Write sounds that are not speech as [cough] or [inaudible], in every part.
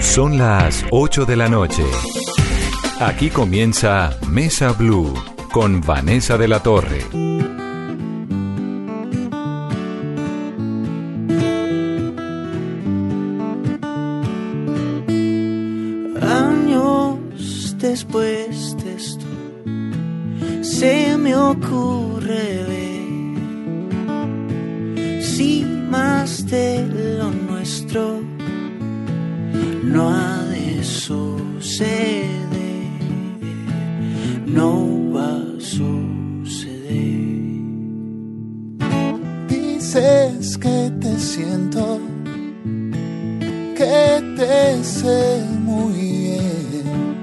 Son las 8 de la noche. Aquí comienza Mesa Blue con Vanessa de la Torre. Años después de esto, se me ocurre ver si más de lo nuestro no ha de suceder, no va a suceder. Dices que te siento, que te sé muy bien,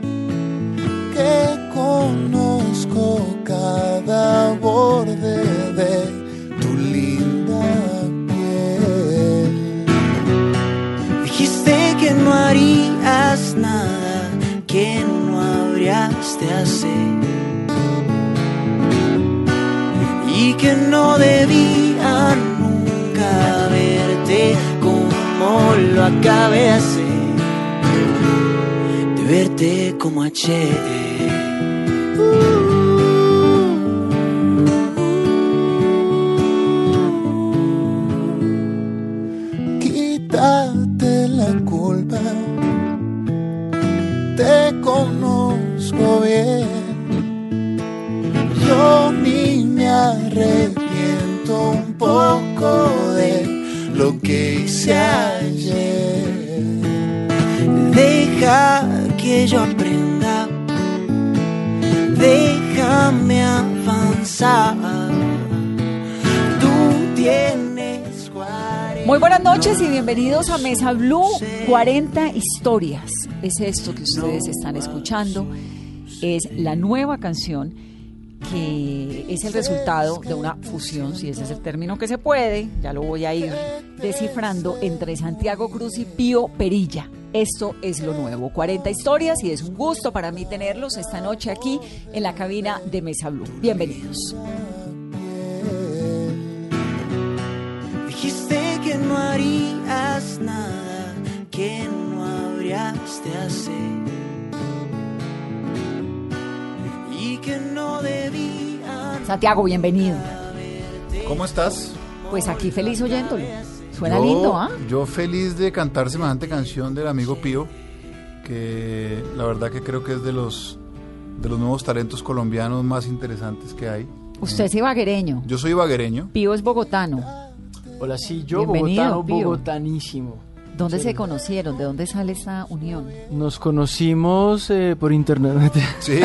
Y que no debía nunca verte como lo acabé hacer. De verte como ayer. Que yo aprenda. Déjame avanzar. Tú tienes 40. Muy buenas noches y bienvenidos a Mesa Blue 40 historias. Es esto que ustedes están escuchando. Es la nueva canción que es el resultado de una fusión, si ese es el término que se puede, ya lo voy a ir descifrando, entre Santiago Cruz y Pío Perilla. Esto es lo nuevo, 40 historias y es un gusto para mí tenerlos esta noche aquí en la cabina de Mesa Blue. Bienvenidos. Dijiste que no harías nada que no habrías de hacer. Y que no debían. Santiago, bienvenido. ¿Cómo estás? Pues aquí feliz oyéndolo. Suena Yo- lindo, ¿ah? Yo feliz de cantar semejante canción del amigo Pío, que la verdad que creo que es de los de los nuevos talentos colombianos más interesantes que hay. Usted es ibaguereño. Yo soy baguereño. Pío es bogotano. Hola, sí, yo Bienvenido, bogotano, Pío. bogotanísimo. ¿Dónde Sí. se conocieron? ¿De dónde sale esta unión? Nos conocimos eh, por internet. [laughs] Sí,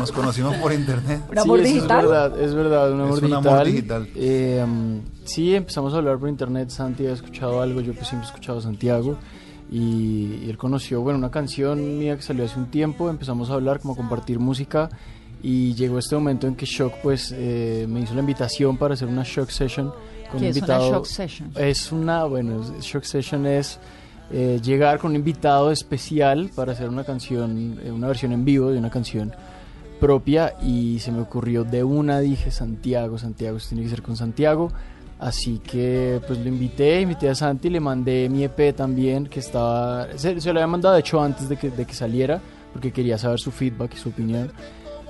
nos conocimos por internet. ¿Un amor Sí, digital? Es verdad, es verdad, un Es amor un digital. amor digital. Eh, um, sí, empezamos a hablar por internet. Santi había escuchado algo, yo pues siempre he escuchado a Santiago. Y, y él conoció, bueno, una canción mía que salió hace un tiempo. Empezamos a hablar, como a compartir música. Y llegó este momento en que Shock pues eh, me hizo la invitación para hacer una Shock Session con ¿Qué un es una invitado. shock session? Es una, bueno, Shock Session es eh, llegar con un invitado especial para hacer una canción, eh, una versión en vivo de una canción propia y se me ocurrió de una, dije Santiago, Santiago, esto tiene que ser con Santiago. Así que pues lo invité, invité a Santi, le mandé mi EP también, que estaba, se, se lo había mandado de hecho antes de que, de que saliera, porque quería saber su feedback y su opinión.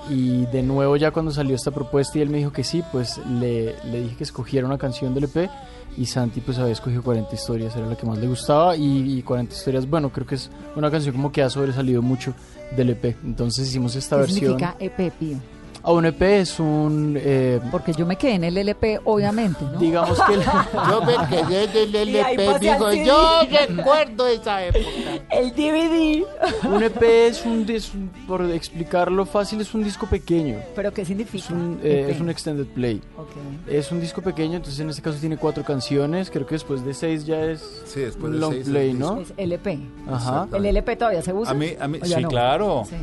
Y de nuevo ya cuando salió esta propuesta y él me dijo que sí, pues le, le dije que escogiera una canción del EP y Santi pues había escogido 40 historias, era la que más le gustaba y, y 40 historias, bueno, creo que es una canción como que ha sobresalido mucho del EP. Entonces hicimos esta ¿Qué versión. significa EP, Pío? A un EP es un... eh, Porque yo me quedé en el LP, obviamente, ¿no? digamos que... el- [laughs] Yo me quedé Y ahí LP, digo, CD. yo recuerdo esa época. El DVD. Un EP es un, dis- por explicarlo fácil, es un disco pequeño. ¿Pero qué significa? Es un, eh, es un extended play. Ok. Es un disco pequeño, entonces en este caso tiene cuatro canciones. Creo que después de seis ya es Sí, después de long seis es play. ¿no? Es LP. Ajá. ¿El LP todavía se usa? A mí, a mí ¿O ya sí, no? claro. Sí.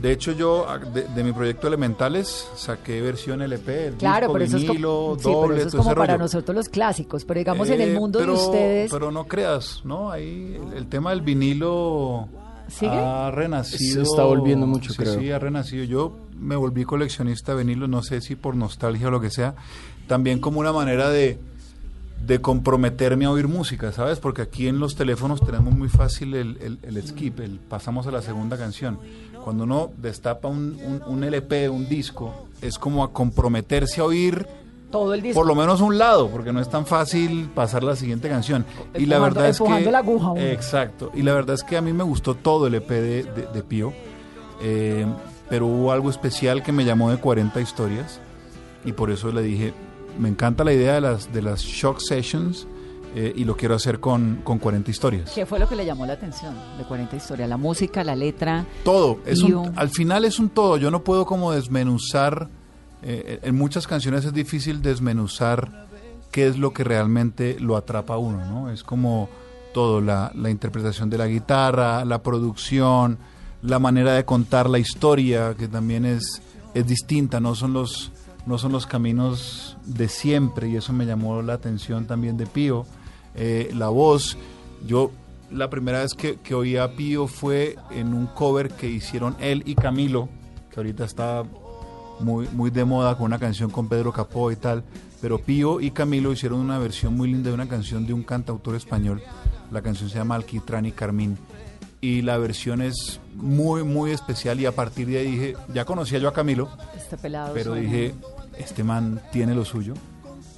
De hecho, yo a- de, de mi proyecto Elementales saqué versión LP, el Claro, disco, pero eso es vinilo, como, sí, pero doble, eso es como para rollo. nosotros los clásicos, pero digamos en el Eh, mundo pero, de ustedes, Pero no creas, ¿no? Ahí el, el tema del vinilo ¿Sigue? ha renacido. Se está volviendo mucho, sí, creo. Sí, ha renacido. Yo me volví coleccionista de vinilos, no sé si por nostalgia o lo que sea, también como una manera de, de comprometerme a oír música, ¿sabes? Porque aquí en los teléfonos tenemos muy fácil el, el- el skip, el pasamos a la segunda canción. Cuando uno destapa un, un- un LP, un disco, es como a comprometerse a oír todo el disco. por lo menos un lado, porque no es tan fácil pasar la siguiente canción. y la verdad es que la aguja exacto. Y la verdad es que a mí me gustó todo el EP de, de- de Pío, eh, pero hubo algo especial que me llamó de 40 historias y por eso le dije, me encanta la idea de las de las shock sessions eh, y lo quiero hacer con, con 40 historias. ¿Qué fue lo que le llamó la atención de 40 historias? La música, la letra. Todo, es un- al final es un todo. Yo no puedo como desmenuzar. eh, en muchas canciones es difícil desmenuzar qué es lo que realmente lo atrapa a uno, ¿no? Es como todo, la, la interpretación de la guitarra, la producción, la manera de contar la historia, que también es, es distinta, no son los no son los caminos de siempre y eso me llamó la atención también de Pío. Eh, la voz, yo la primera vez que, que oí a Pío fue en un cover que hicieron él y Camilo, que ahorita está muy, muy de moda con una canción con Pedro Capó y tal, pero Pío y Camilo hicieron una versión muy linda de una canción de un cantautor español. La canción se llama Alquitrán y Carmín. Y la versión es muy, muy especial y a partir de ahí dije, ya conocía yo a Camilo, Este pelado. pero suena. dije, este man tiene lo suyo.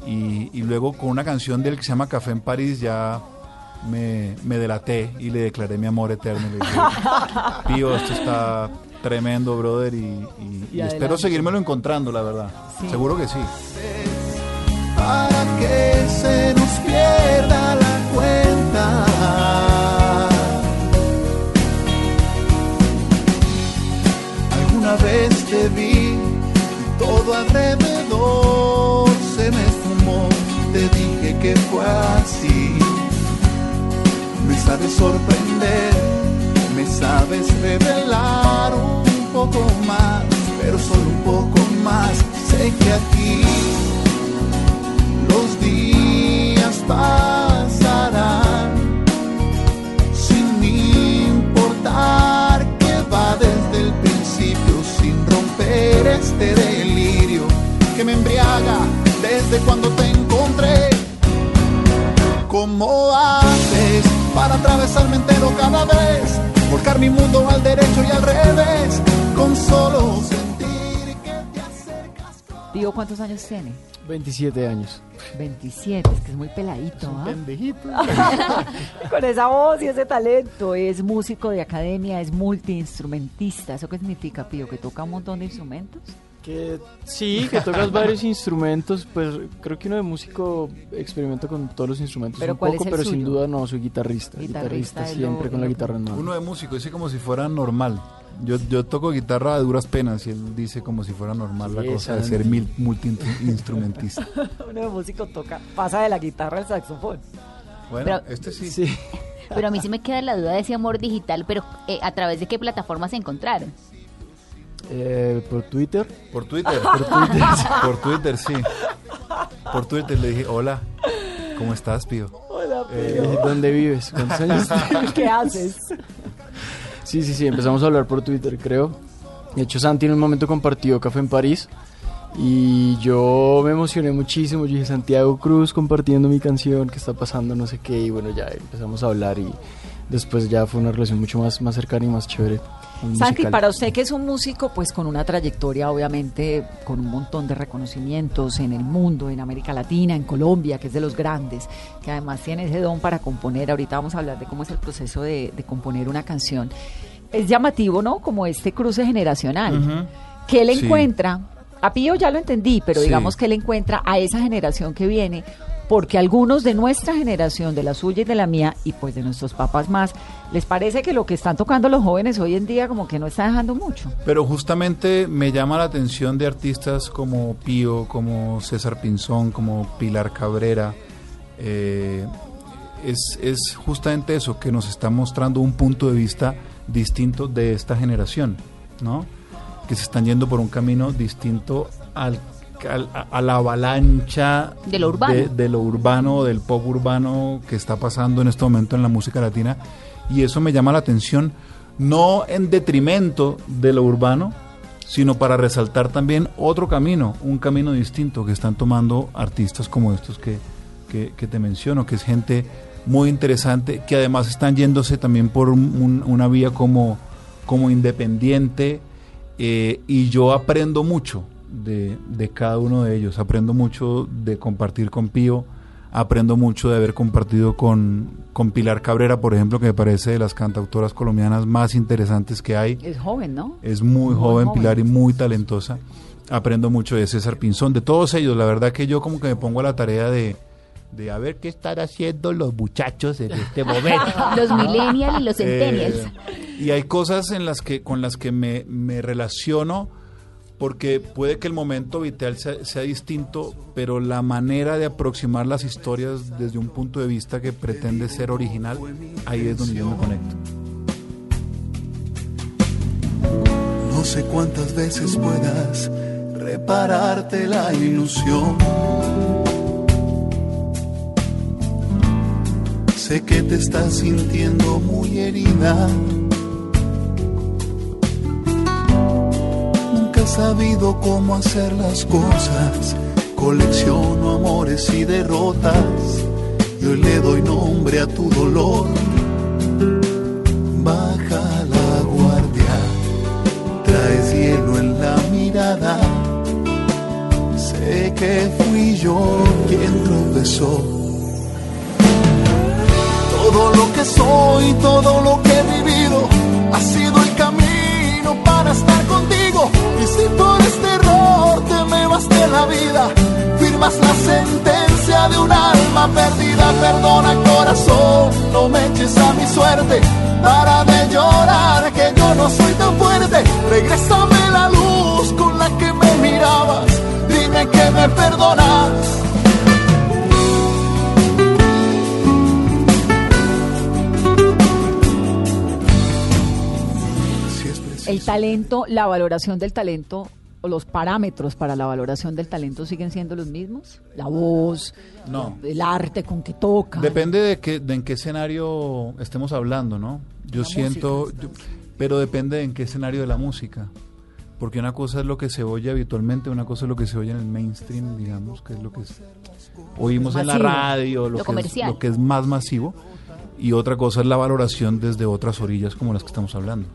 Y, y luego con una canción del que se llama Café en París ya me, me delaté y le declaré mi amor eterno. Le dije, [laughs] Pío, esto está tremendo, brother, y, y- y Y espero seguírmelo encontrando, la verdad. Sí. Seguro que sí. para que se nos pierda la cuenta. Alrededor se me esfumó. Te dije que fue así. Me sabes sorprender, me sabes revelar un poco más, pero solo un poco más. Sé que aquí los días pasarán sin importar que va desde el principio sin romper este delirio que me embriaga desde cuando te encontré. ¿Cómo haces para atravesarme entero cada vez? Volcar mi mundo al derecho y al revés con solo sentir que te acercas. Tío, ¿cuántos años tiene? 27 años. 27, es que es muy peladito, ¿ah? Pendejito. [laughs] Con esa voz y ese talento. Es músico de academia, es multiinstrumentista. ¿Eso qué significa, Pío? ¿Que toca un montón de instrumentos? Que sí, que tocas [laughs] varios instrumentos, pues creo que uno de músico experimenta con todos los instrumentos ¿Pero un cuál es poco, el pero sin duda no, soy guitarrista. Guitarrista siempre lo- con la guitarra en mano. Uno de músico dice como si fuera normal. Yo, yo toco guitarra a duras penas y él dice como si fuera normal la cosa de ser mil- multi-instrumentista. [laughs] Uno de músico toca, pasa de la guitarra al saxofón. Bueno, Pero- este sí. Sí. [laughs] Pero a mí sí me queda la duda de ese amor digital, pero eh, ¿a través de qué plataformas se encontraron? Eh, por Twitter. Por Twitter. [laughs] Por Twitter. sí. Por Twitter le dije, hola, ¿cómo estás, Pío? Hola, Eh, ¿Dónde vives? ¿Cuántos años tienes? [laughs] ¿Qué haces? Sí, sí, sí, empezamos a hablar por Twitter, creo. De hecho, Santi en un momento compartió Café en París y yo me emocioné muchísimo. Yo dije, Santiago Cruz compartiendo mi canción, ¿qué está pasando? No sé qué. Y bueno, ya empezamos a hablar y después ya fue una relación mucho más, más cercana y más chévere. Santi, musical. para usted que es un músico, pues con una trayectoria, obviamente, con un montón de reconocimientos en el mundo, en América Latina, en Colombia, que es de los grandes, que además tiene ese don para componer. Ahorita vamos a hablar de cómo es el proceso de, de componer una canción. Es llamativo, ¿no? Como este cruce generacional. Ujú. que él Sí. encuentra A Pío ya lo entendí, pero Sí. digamos que él encuentra a esa generación que viene, porque algunos de nuestra generación, de la suya y de la mía, y pues de nuestros papás más, les parece que lo que están tocando los jóvenes hoy en día como que no está dejando mucho. Pero justamente me llama la atención de artistas como Pío, como César Pinzón, como Pilar Cabrera. eh, es, es justamente eso, que nos está mostrando un punto de vista distinto de esta generación, ¿no? Que se están yendo por un camino distinto al, a, a la avalancha De lo urbano. de, de lo urbano, del pop urbano que está pasando en este momento en la música latina. Y eso me llama la atención, no en detrimento de lo urbano, sino para resaltar también otro camino, un camino distinto que están tomando artistas como estos que, que, que te menciono, que es gente muy interesante, que además están yéndose también por un- un- una vía como, como independiente, eh, y yo aprendo mucho de, de cada uno de ellos, aprendo mucho de compartir con Pío, aprendo mucho de haber compartido con, con Pilar Cabrera, por ejemplo, que me parece de las cantautoras colombianas más interesantes que hay. Es joven, ¿no? Es muy, Muy joven, joven. Pilar, y muy talentosa. Aprendo mucho de César Pinzón, de todos ellos. La verdad que yo como que me pongo a la tarea de, de a ver qué están haciendo los muchachos en este [laughs] momento. Los millennials y los Eh, centennials. y hay cosas en las que, con las que me, me relaciono porque puede que el momento vital sea, distinto, pero la manera de aproximar las historias desde un punto de vista que pretende ser original, ahí es donde yo me conecto. No sé cuántas veces puedas repararte la ilusión. Sé que te estás sintiendo muy herida. He sabido cómo hacer las cosas. Colecciono amores y derrotas. Y hoy le doy nombre a tu dolor. Baja la guardia traes hielo en la mirada. Sé que fui yo quien tropezó. Todo lo que soy, todo lo que he vivido, ha sido el camino si por este error te me vas de la vida, firmas la sentencia de un alma perdida. Perdona corazón, no me eches a mi suerte. Para de llorar, que yo no soy tan fuerte. Regrésame la luz con la que me mirabas. Dime que me perdonas. El talento, la valoración del talento o los parámetros para la valoración del talento siguen siendo los mismos. La voz, No. el arte con que toca. Depende de, qué, de en qué escenario estemos hablando, ¿no? Yo La siento, música. yo- pero depende de en qué escenario de la música. Porque una cosa es lo que se oye habitualmente, una cosa es lo que se oye en el mainstream, digamos, que es lo que es- oímos en la radio, lo, Lo que es, lo que es más masivo. Y otra cosa es la valoración desde otras orillas como las que estamos hablando.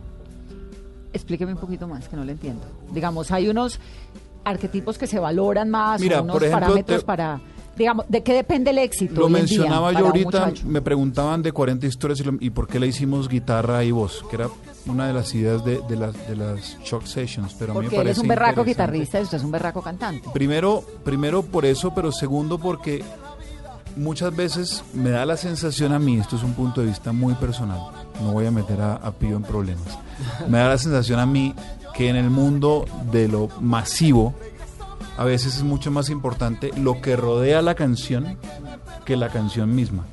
Explíqueme un poquito más, que no lo entiendo. Digamos, hay unos arquetipos que se valoran más, Mira, o unos por ejemplo, parámetros te- para... Digamos, ¿de qué depende el éxito Lo hoy en día mencionaba yo ahorita, me preguntaban de 40 historias y, lo- y por qué le hicimos guitarra y voz, que era una de las ideas de, de las, de las Shock Sessions, pero a mí me Porque él es parece un berraco guitarrista y usted es un berraco cantante. Primero, primero por eso, pero segundo porque muchas veces me da la sensación a mí, esto es un punto de vista muy personal, no voy a meter a, a Pío en problemas, me da la sensación a mí que en el mundo de lo masivo, a veces es mucho más importante lo que rodea la canción que la canción misma.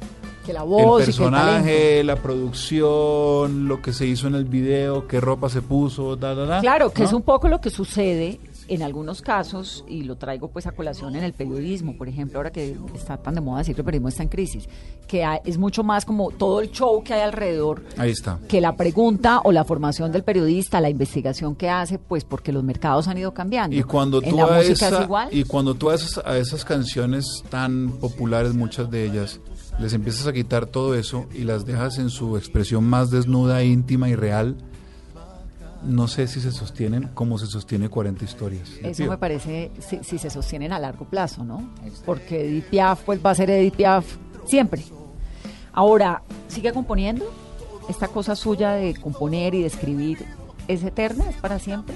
Que la voz el personaje, la producción, lo que se hizo en el video, qué ropa se puso, da, da, da, Claro, que ¿no? es un poco lo que sucede en algunos casos, y lo traigo pues a colación en el periodismo, por ejemplo, ahora que está tan de moda decir que el periodismo está en crisis, que hay- es mucho más como todo el show que hay alrededor Ahí está. que la pregunta o la formación del periodista, la investigación que hace, pues porque los mercados han ido cambiando. Y cuando tú a esa- igual. y cuando tú a esas, a esas canciones tan populares, muchas de ellas, les empiezas a quitar todo eso y las dejas en su expresión más desnuda, íntima y real, no sé si se sostienen como se sostiene 40 historias. Eso me parece si, si se sostienen a largo plazo, ¿no? Porque Edith Piaf pues va a ser Edith Piaf siempre. Ahora, ¿sigue componiendo? ¿Esta cosa suya de componer y de escribir es eterna? ¿Es para siempre?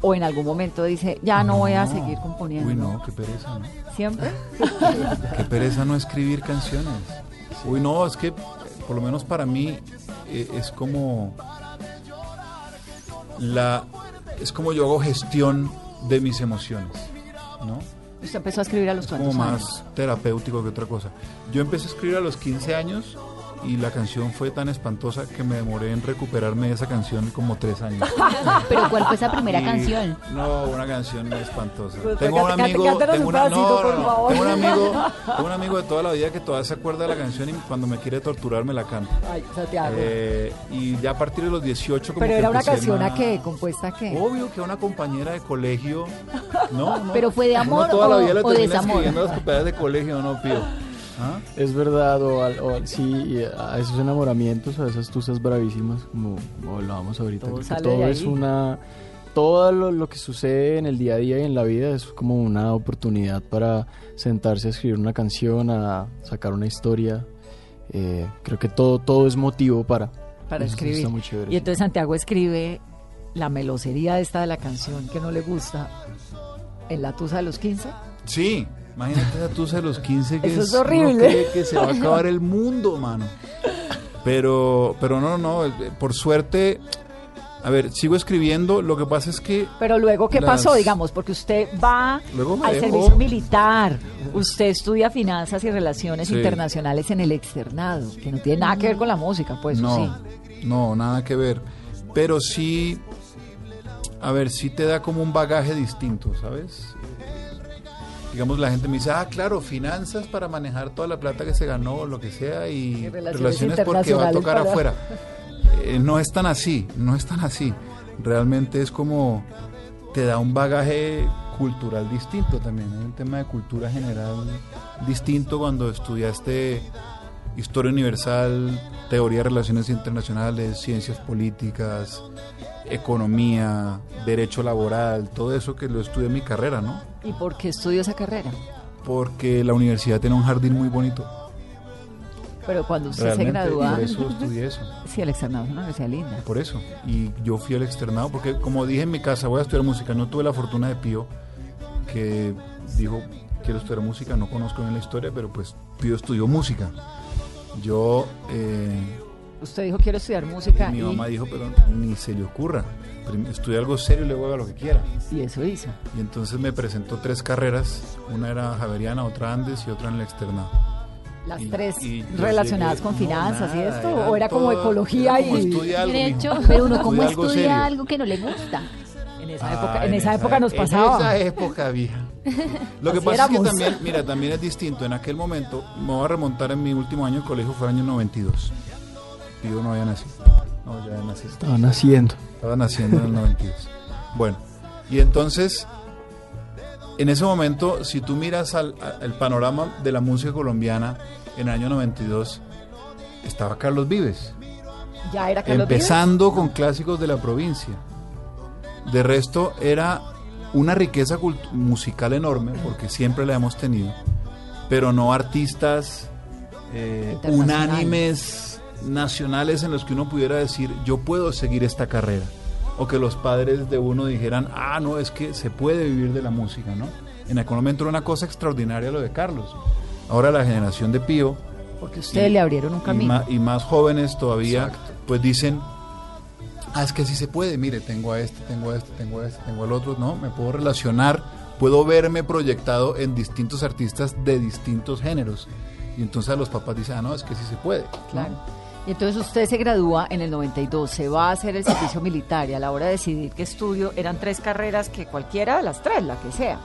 o en algún momento dice, ya no, voy a seguir componiendo? Uy, no, qué pereza, ¿no? ¿Siempre? [laughs] Qué pereza no escribir canciones. Uy, no, es que por lo menos para mí eh, es como la es como yo hago gestión de mis emociones, ¿no? Usted empezó a escribir a los Es como más terapéutico que otra cosa. Yo empecé a escribir a los 15 años y la canción fue tan espantosa que me demoré en recuperarme de esa canción como tres años. [laughs] Pero ¿cuál fue esa primera Y- canción? No, una canción espantosa. Pues, tengo un amigo, tengo, un una- pedacito, no, por no, no. favor. tengo un amigo, [laughs] tengo un amigo de toda la vida que todavía se acuerda de la canción y cuando me quiere torturar me la canta. Ay, Santiago. Eh, y ya a partir de los 18 como Pero que era una canción a qué, compuesta a qué. Obvio que una compañera de colegio. No, no. [laughs] ¿Pero fue de Uno amor toda la o- vida le o termina desamor? las compañeras de colegio, no, pío. ¿Ah? Es verdad, o, al- o al- sí, y a esos enamoramientos, a esas tusas bravísimas, como, como hablábamos ahorita. Todo creo que sale todo de es ahí. una. Todo lo, lo que sucede en el día a día y en la vida es como una oportunidad para sentarse a escribir una canción, a sacar una historia. Eh, creo que todo, todo es motivo para. para Eso escribir. está muy chévere, y sí. entonces Santiago escribe la melosería esta de la canción que no le gusta en la tusa de los 15. Sí, imagínate esa tusa de los 15 que Eso es uno horrible. cree que se va a acabar el [laughs] mundo, mano. Pero, pero no, no, eh, por suerte, a ver, sigo escribiendo, lo que pasa es que Pero luego, ¿qué Las- pasó? Digamos, porque usted va Luego al dejó. servicio militar, usted estudia finanzas y relaciones Sí. internacionales en el externado, que no tiene nada que ver con la música, pues no, sí. no, nada que ver. Pero sí, a ver, sí te da como un bagaje distinto, ¿sabes? Digamos, la gente me dice, ah, claro, finanzas para manejar toda la plata que se ganó, o lo que sea, y, relaciones relaciones, porque va a tocar para- afuera. Eh, no es tan así, no es tan así. Realmente es como, te da un bagaje cultural distinto también. Hay un tema de cultura general distinto cuando estudiaste historia universal, teoría de relaciones internacionales, ciencias políticas, economía, derecho laboral, todo eso que lo estudié en mi carrera, ¿no? ¿Y por qué estudió esa carrera? Porque la universidad tiene un jardín muy bonito. Pero cuando usted Realmente, se gradúa... por eso estudié eso. [laughs] Sí, el externado es una universidad linda. Por eso. Y yo fui al externado porque, como dije en mi casa, voy a estudiar música. No tuve la fortuna de Pío, que dijo, quiero estudiar música. No conozco bien la historia, pero pues Pío estudió música. Yo, eh, Usted dijo, quiero estudiar música mi y, mamá dijo, pero ni se le ocurra. Estudia algo serio y luego haga lo que quiera. y eso hizo. Y entonces me presentó tres carreras. Una era Javeriana, otra Andes y otra en el externado. Las Y- tres y relacionadas llegué- con no, finanzas y nada, esto, eran o era como todas- ecología era como y estudia algo, mijo. Derecho, [laughs] pero uno cómo Estudia serio. algo que no le gusta. en esa Ah, época, en esa época nos pasaba. En esa época, vieja. Lo que Así pasa es éramos. que también, mira, también es distinto. En aquel momento, me voy a remontar en mi último año de colegio, fue el año 92. Pío no había nacido. No, ya había nacido. Estaban haciendo. Estaba naciendo en el 92. Bueno, y entonces, en ese momento, si tú miras al, panorama de la música colombiana en el año 92, estaba Carlos Vives. Ya era Carlos Vives. empezando con clásicos de la provincia. De resto, era una riqueza musical enorme, porque siempre la hemos tenido, pero no artistas eh, unánimes nacionales en los que uno pudiera decir, yo puedo seguir esta carrera. O que los padres de uno dijeran, ah, no, es que se puede vivir de la música, ¿no? En aquel momento era una cosa extraordinaria lo de Carlos. Ahora la generación de Pío, Porque ustedes le abrieron un y, camino. y más jóvenes todavía, pues dicen, ah, es que sí se puede, mire, tengo a este, tengo a este, tengo a este, tengo al otro, ¿no? Me puedo relacionar, puedo verme proyectado en distintos artistas de distintos géneros. Y entonces a los papás dicen, ah, no, es que sí se puede. ¿no? Y entonces usted se gradúa en el 92, se va a hacer el servicio militar y a la hora de decidir qué estudio, eran tres carreras que cualquiera de las tres, la que sea.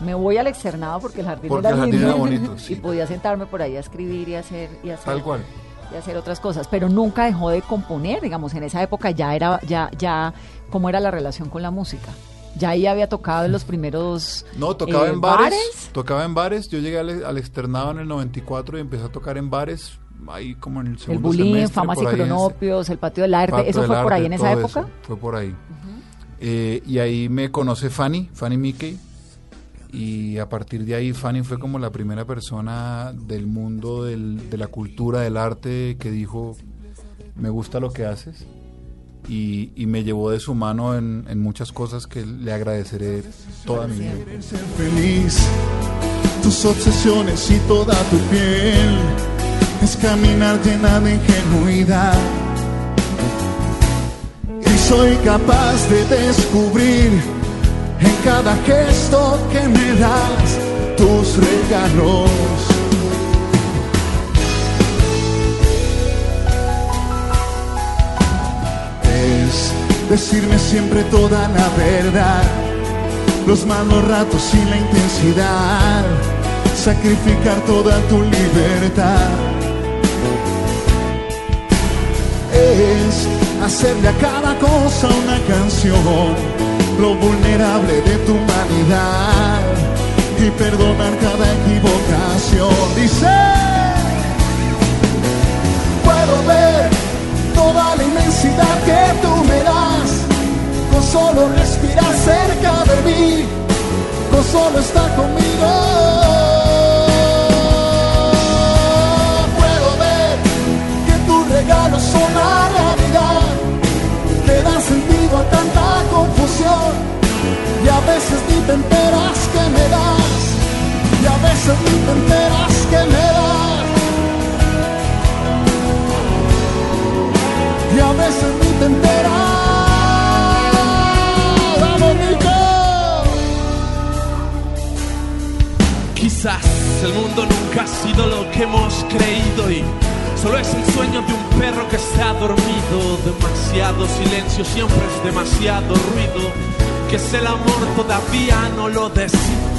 Me voy al externado porque el jardín Porque era el jardín lindo era bonito, [laughs] sí. y podía sentarme por ahí a escribir y hacer y hacer Tal cual. y hacer otras cosas, pero nunca dejó de componer, digamos, en esa época ya era ya ya cómo era la relación con la música. Ya ahí había tocado en los primeros No, tocaba eh, en bares, tocaba en bares. Yo llegué al, al externado en el 94 y empecé a tocar en bares, ahí como en el el segundo bullying, semestre, famas y ese- cronopios, el patio del arte, Pato eso del fue por ahí en esa época. eso, fue por ahí. Eh, y ahí me conoce Fanny, Fanny Mickey. Y a partir de ahí Fanny fue como la primera persona del mundo del- de la cultura, del arte, que dijo, me gusta lo que haces. y, y me llevó de su mano en, en muchas cosas que le agradeceré toda mi vida. Ser feliz, tus obsesiones y toda tu piel es caminar llena de ingenuidad. Y soy capaz de descubrir en cada gesto que me das tus regalos. Es decirme siempre toda la verdad los malos ratos y la intensidad, sacrificar toda tu libertad. Es hacerle a cada cosa una canción, lo vulnerable de tu humanidad y perdonar cada equivocación. Dice, puedo ver toda la inmensidad que tú me das con solo respirar cerca de mí, con solo estar conmigo. Regalos son la realidad, que dan sentido a tanta confusión, y a veces ni te enteras que me das, y a veces ni te enteras que me das. Y a veces ni te enteras. Quizás el mundo nunca ha sido lo que hemos creído y solo es el sueño de un perro que ha dormido. Demasiado silencio, siempre es demasiado ruido. Que es el amor todavía no lo decimos.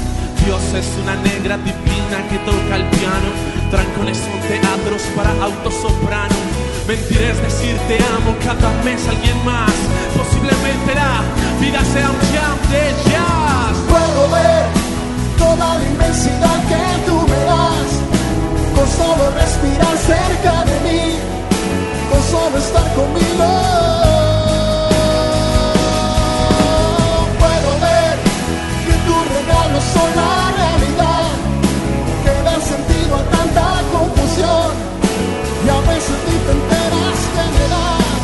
Dios es una negra divina que toca el piano. Trancones son teatros para autosoprano. Mentir es decir te amo cada mes alguien más. Posiblemente la vida sea un jam de jazz. Puedo ver toda la inmensidad que tú me das. Con solo respirar cerca de mí. Con solo estar conmigo. Puedo ver que tus regalos son la realidad. Que dan sentido a tanta confusión. Y a veces ni te enteras que me das.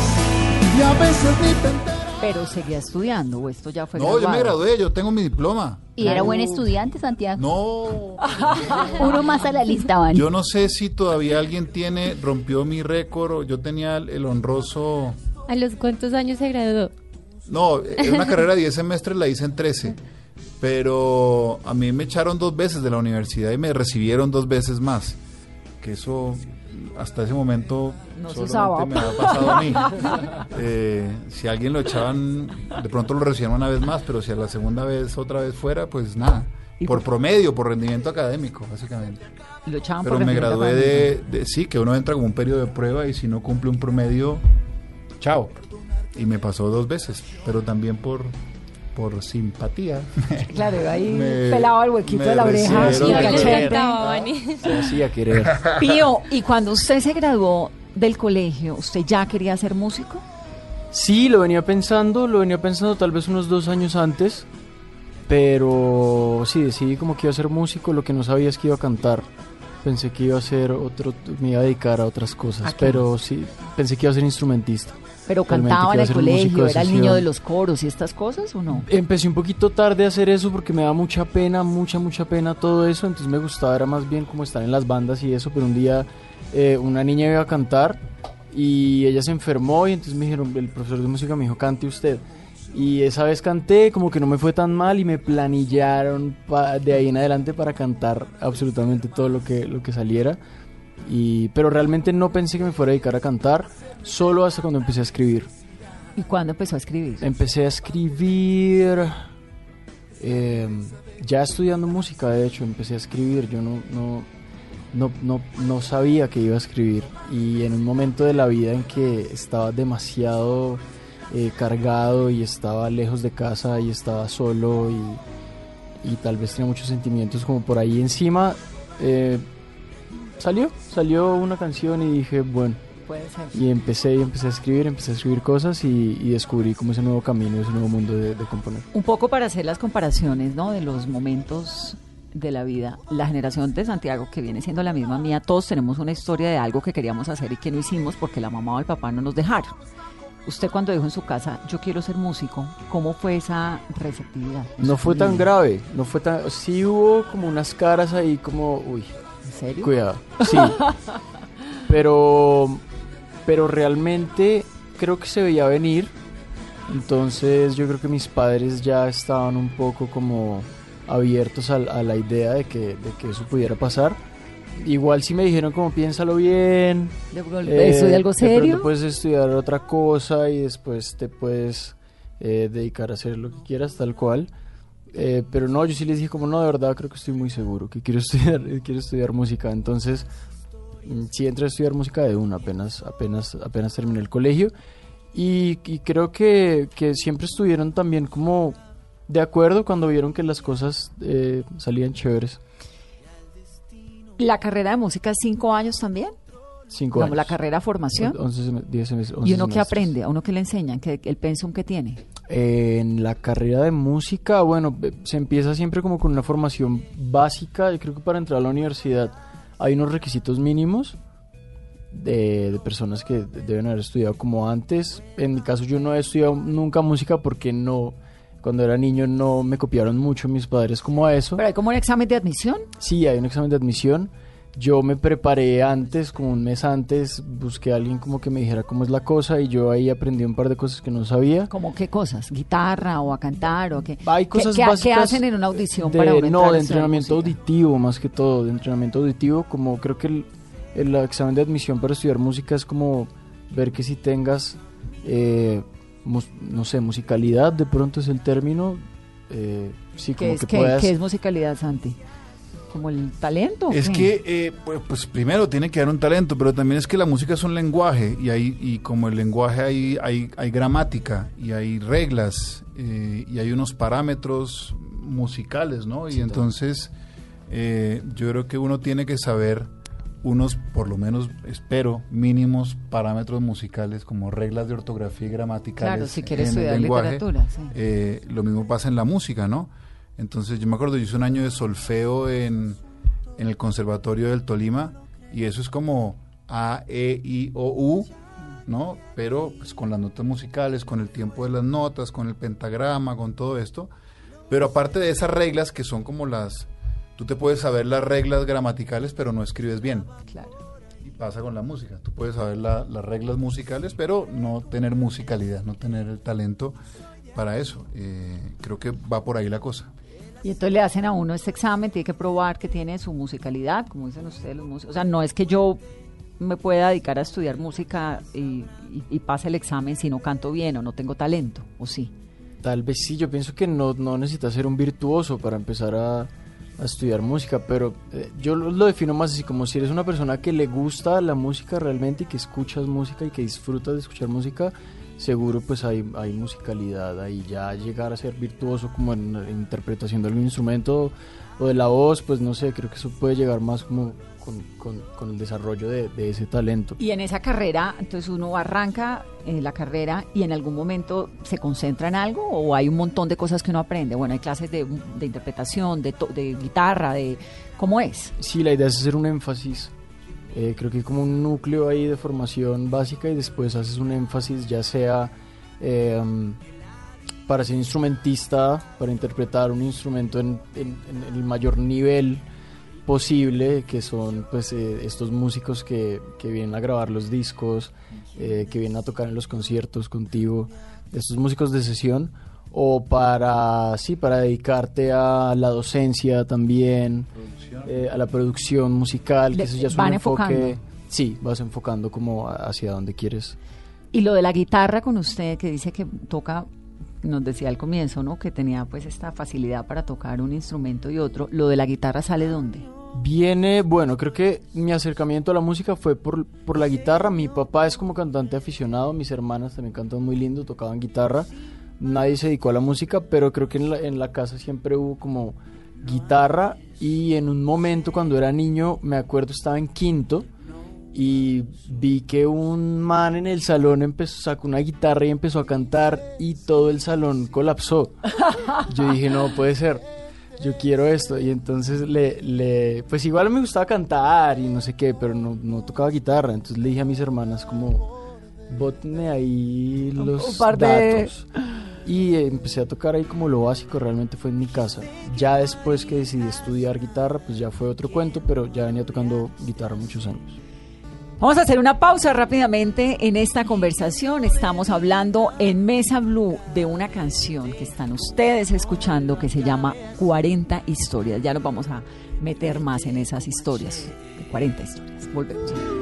Y a veces ni te enteras. Pero seguía estudiando, o esto ya fue No, yo me gradué, yo tengo mi diploma. ¿Y era buen estudiante, Santiago? No, [laughs] Uno más a la lista, Van. yo no sé si todavía alguien tiene, rompió mi récord, o yo tenía el, el honroso... ¿A los cuántos años se graduó? No, era una carrera de 10 semestres, la hice en 13. Pero a mí me echaron dos veces de la universidad y me recibieron dos veces más. Que eso hasta ese momento No se solamente me ha pasado a mí. [laughs] Eh, si a alguien lo echaban, de pronto lo recibían una vez más, pero si a la segunda vez otra vez fuera, pues nada. Por promedio, por rendimiento académico, básicamente. Lo echaban Pero por me gradué de, Sí, que uno entra como un periodo de prueba y si no cumple un promedio, chao. Y me pasó dos veces, pero también por, por simpatía. [laughs] Claro, ahí Me- pelaba el huequito de la oreja. Se hacía querer. [laughs] Pío, y cuando usted se graduó del colegio, ¿usted ya quería ser músico? Sí, lo venía pensando, lo venía pensando tal vez unos dos años antes, pero sí, decidí como que iba a ser músico, lo que no sabía es que iba a cantar. Pensé que iba a ser otro, me iba a dedicar a otras cosas, pero sí, pensé que iba a ser instrumentista. ¿Pero cantaba en el colegio? ¿Era el niño de los coros y estas cosas o no? Empecé un poquito tarde a hacer eso porque me da mucha pena, mucha, mucha pena todo eso. Entonces me gustaba, era más bien como estar en las bandas y eso. Pero un día eh, una niña iba a cantar y ella se enfermó y entonces me dijeron, el profesor de música me dijo, cante usted. Y esa vez canté, como que no me fue tan mal y me planillaron de ahí en adelante para cantar absolutamente todo lo que, lo que saliera. Y, pero realmente no pensé que me fuera a dedicar a cantar, solo hasta cuando empecé a escribir. ¿Y cuándo empezó a escribir? Empecé a escribir eh, ya estudiando música, de hecho, empecé a escribir. Yo no, no, no, no, no sabía que iba a escribir. Y en un momento de la vida en que estaba demasiado eh, cargado y estaba lejos de casa y estaba solo y, y tal vez tenía muchos sentimientos como por ahí encima, eh, salió, salió una canción y dije, bueno. Puede ser. Y empecé y empecé a escribir, empecé a escribir cosas y, y descubrí como ese nuevo camino, ese nuevo mundo de, de componer. Un poco para hacer las comparaciones, ¿no? De los momentos de la vida. La generación de Santiago, que viene siendo la misma mía, todos tenemos una historia de algo que queríamos hacer y que no hicimos porque la mamá o el papá no nos dejaron. usted cuando dijo en su casa, yo quiero ser músico, ¿cómo fue esa receptividad? No fue tan grave, no fue tan... Sí hubo como unas caras ahí como, uy, ¿En serio? cuidado. Sí. [laughs] pero, pero realmente creo que se veía venir. Entonces yo creo que mis padres ya estaban un poco como abiertos a, a la idea de que, de que eso pudiera pasar. Igual sí me dijeron como piénsalo bien. De- ¿Estudia algo de pronto serio? puedes estudiar otra cosa y después te puedes eh, dedicar a hacer lo que quieras tal cual. Eh, pero no, yo sí les dije como no, de verdad creo que estoy muy seguro que quiero [laughs] estudiar, quiero estudiar música. Entonces mm, sí entré a estudiar música de una apenas, apenas, apenas terminé el colegio. Y, creo que, que siempre estuvieron también como de acuerdo cuando vieron que las cosas eh, salían chéveres. ¿La carrera de música es cinco años también? Cinco años. la carrera formación. 11 sem- 10 semestres, ¿Y 11 uno qué aprende? ¿A uno qué le enseñan? ¿Qué, ¿El pensum que tiene? En la carrera de música, bueno, eh, se empieza siempre como con una formación básica. Yo creo que para entrar a la universidad hay unos requisitos mínimos de, de personas que de- deben haber estudiado como antes. En mi caso yo no he estudiado nunca música porque no, cuando era niño no me copiaron mucho mis padres como a eso. ¿Pero hay como un examen de admisión? Sí, hay un examen de admisión. Yo me preparé antes, como un mes antes, busqué a alguien como que me dijera cómo es la cosa y yo ahí aprendí un par de cosas que no sabía. ¿Cómo qué cosas? ¿Guitarra o a cantar o qué? Hay ¿Qué- cosas qué, básicas qué hacen en una audición de- para uno no de entrenamiento auditivo más que todo de entrenamiento auditivo como creo que el, el examen de admisión para estudiar música es como ver que si tengas eh, mus- no sé musicalidad de pronto es el término eh, sí ¿Qué como es, que puedas qué es musicalidad, Santi? ¿Como el talento? Es que, eh, pues, pues, primero tiene que haber un talento, pero también es que la música es un lenguaje y hay, y como el lenguaje hay, hay, hay gramática y hay reglas eh, y hay unos parámetros musicales, ¿no? Y entonces eh, yo creo que uno tiene que saber unos, por lo menos, espero, mínimos parámetros musicales como reglas de ortografía y gramaticales. Claro, si quiere en el estudiar lenguaje. literatura, sí. Eh, lo mismo pasa en la música, ¿no? Entonces yo me acuerdo, yo hice un año de solfeo en, en el Conservatorio del Tolima y eso es como A, E, I, O, U, ¿no? Pero pues con las notas musicales, con el tiempo de las notas, con el pentagrama, con todo esto. Pero aparte de esas reglas que son como las... Tú te puedes saber las reglas gramaticales, pero no escribes bien. Claro. Y pasa con la música. Tú puedes saber la- las reglas musicales, pero no tener musicalidad, no tener el talento para eso. Eh, creo que va por ahí la cosa. Y entonces le hacen a uno este examen, tiene que probar que tiene su musicalidad, como dicen ustedes los músicos. O sea, no es que yo me pueda dedicar a estudiar música y, y- y pase el examen si no canto bien o no tengo talento, o sí. Tal vez sí, yo pienso que no, no necesitas ser un virtuoso para empezar a, estudiar música, pero eh, yo lo defino más así como si eres una persona que le gusta la música realmente y que escuchas música y que disfrutas de escuchar música, seguro pues hay, hay musicalidad, ahí ya llegar a ser virtuoso como en, en interpretación de algún instrumento o de la voz, pues no sé, creo que eso puede llegar más como con, con- con el desarrollo de, de ese talento. Y en esa carrera, entonces uno arranca eh, la carrera y en algún momento se concentra en algo o hay un montón de cosas que uno aprende. Bueno, hay clases de, de interpretación, de, to- de guitarra, de cómo es. Sí, la idea es hacer un énfasis. Eh, creo que hay como un núcleo ahí de formación básica y después haces un énfasis ya sea eh, um, para ser instrumentista, para interpretar un instrumento en, el mayor nivel posible, que son pues eh, estos músicos que, que vienen a grabar los discos, que vienen a tocar en los conciertos contigo, estos músicos de sesión, o para sí, para dedicarte a la docencia también, eh, a la producción musical, que Le- eso ya es van un enfoque. enfocando. Sí, vas enfocando como hacia donde quieres. Y lo de la guitarra con usted, que dice que toca, nos decía al comienzo, ¿no? Que tenía pues esta facilidad para tocar un instrumento y otro. ¿Lo de la guitarra sale dónde? Viene, bueno, creo que mi acercamiento a la música fue por, por la guitarra. Mi papá es como cantante aficionado, mis hermanas también cantan muy lindo, tocaban guitarra. Nadie se dedicó a la música, pero creo que en la, en la casa siempre hubo como guitarra. Y en un momento cuando era niño, me acuerdo, estaba en quinto y vi que un man en el salón empezó, sacó una guitarra y empezó a cantar y todo el salón colapsó. Yo dije, no puede ser, yo quiero esto. Y entonces le, le pues igual me gustaba cantar y no sé qué, pero no, no tocaba guitarra. Entonces le dije a mis hermanas como, bótenme ahí los un par de- datos. Y empecé a tocar ahí como lo básico, realmente fue en mi casa. Ya después que decidí estudiar guitarra, pues ya fue otro cuento, pero ya venía tocando guitarra muchos años. Vamos a hacer una pausa rápidamente en esta conversación. Estamos hablando en Mesa Blue de una canción que están ustedes escuchando que se llama 40 historias. Ya nos vamos a meter más en esas historias. de 40 historias. Volvemos.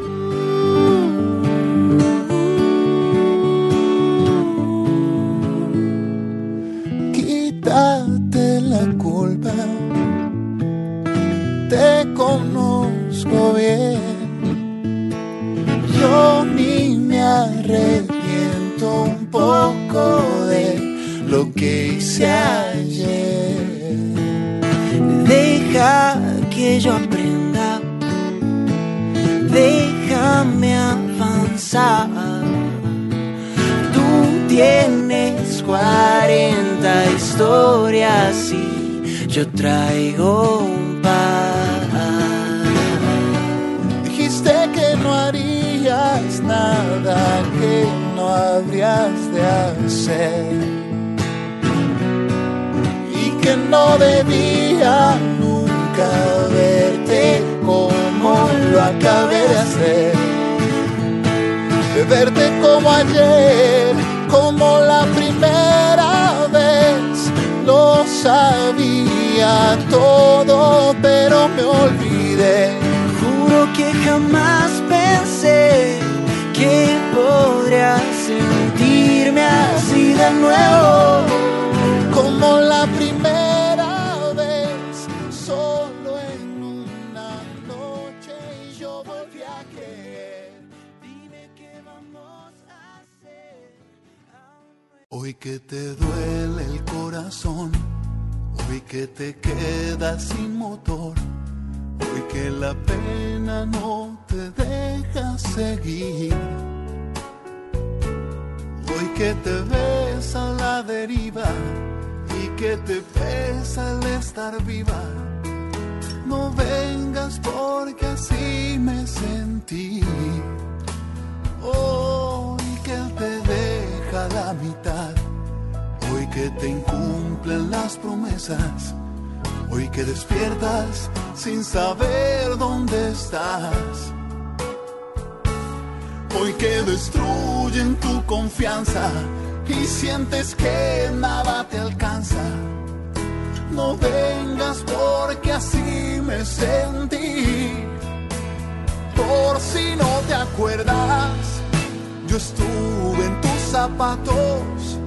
Arrepiento un poco de lo que hice ayer. Deja que yo aprenda, déjame avanzar. Tú tienes 40 historias y yo traigo un par. Habrías de hacer. Y que no debía nunca verte como lo acabé de hacer. De verte como ayer, como la primera vez. Lo sabía todo, pero me olvidé. Juro que jamás pensé que podría sentirme así de nuevo. como la primera vez, solo en una noche y yo volví a creer. Dime qué vamos a hacer. Hoy que te duele el corazón, hoy que te quedas sin motor, hoy que la pena no te deja seguir. Hoy que te ves la deriva y que te pesa el estar viva. No vengas porque así me sentí. Hoy que te deja la mitad. Hoy que te incumplen las promesas. Hoy que despiertas sin saber dónde estás. Hoy que destruyen tu confianza y sientes que nada te alcanza. No vengas porque así me sentí. Por si no te acuerdas, yo estuve en tus zapatos.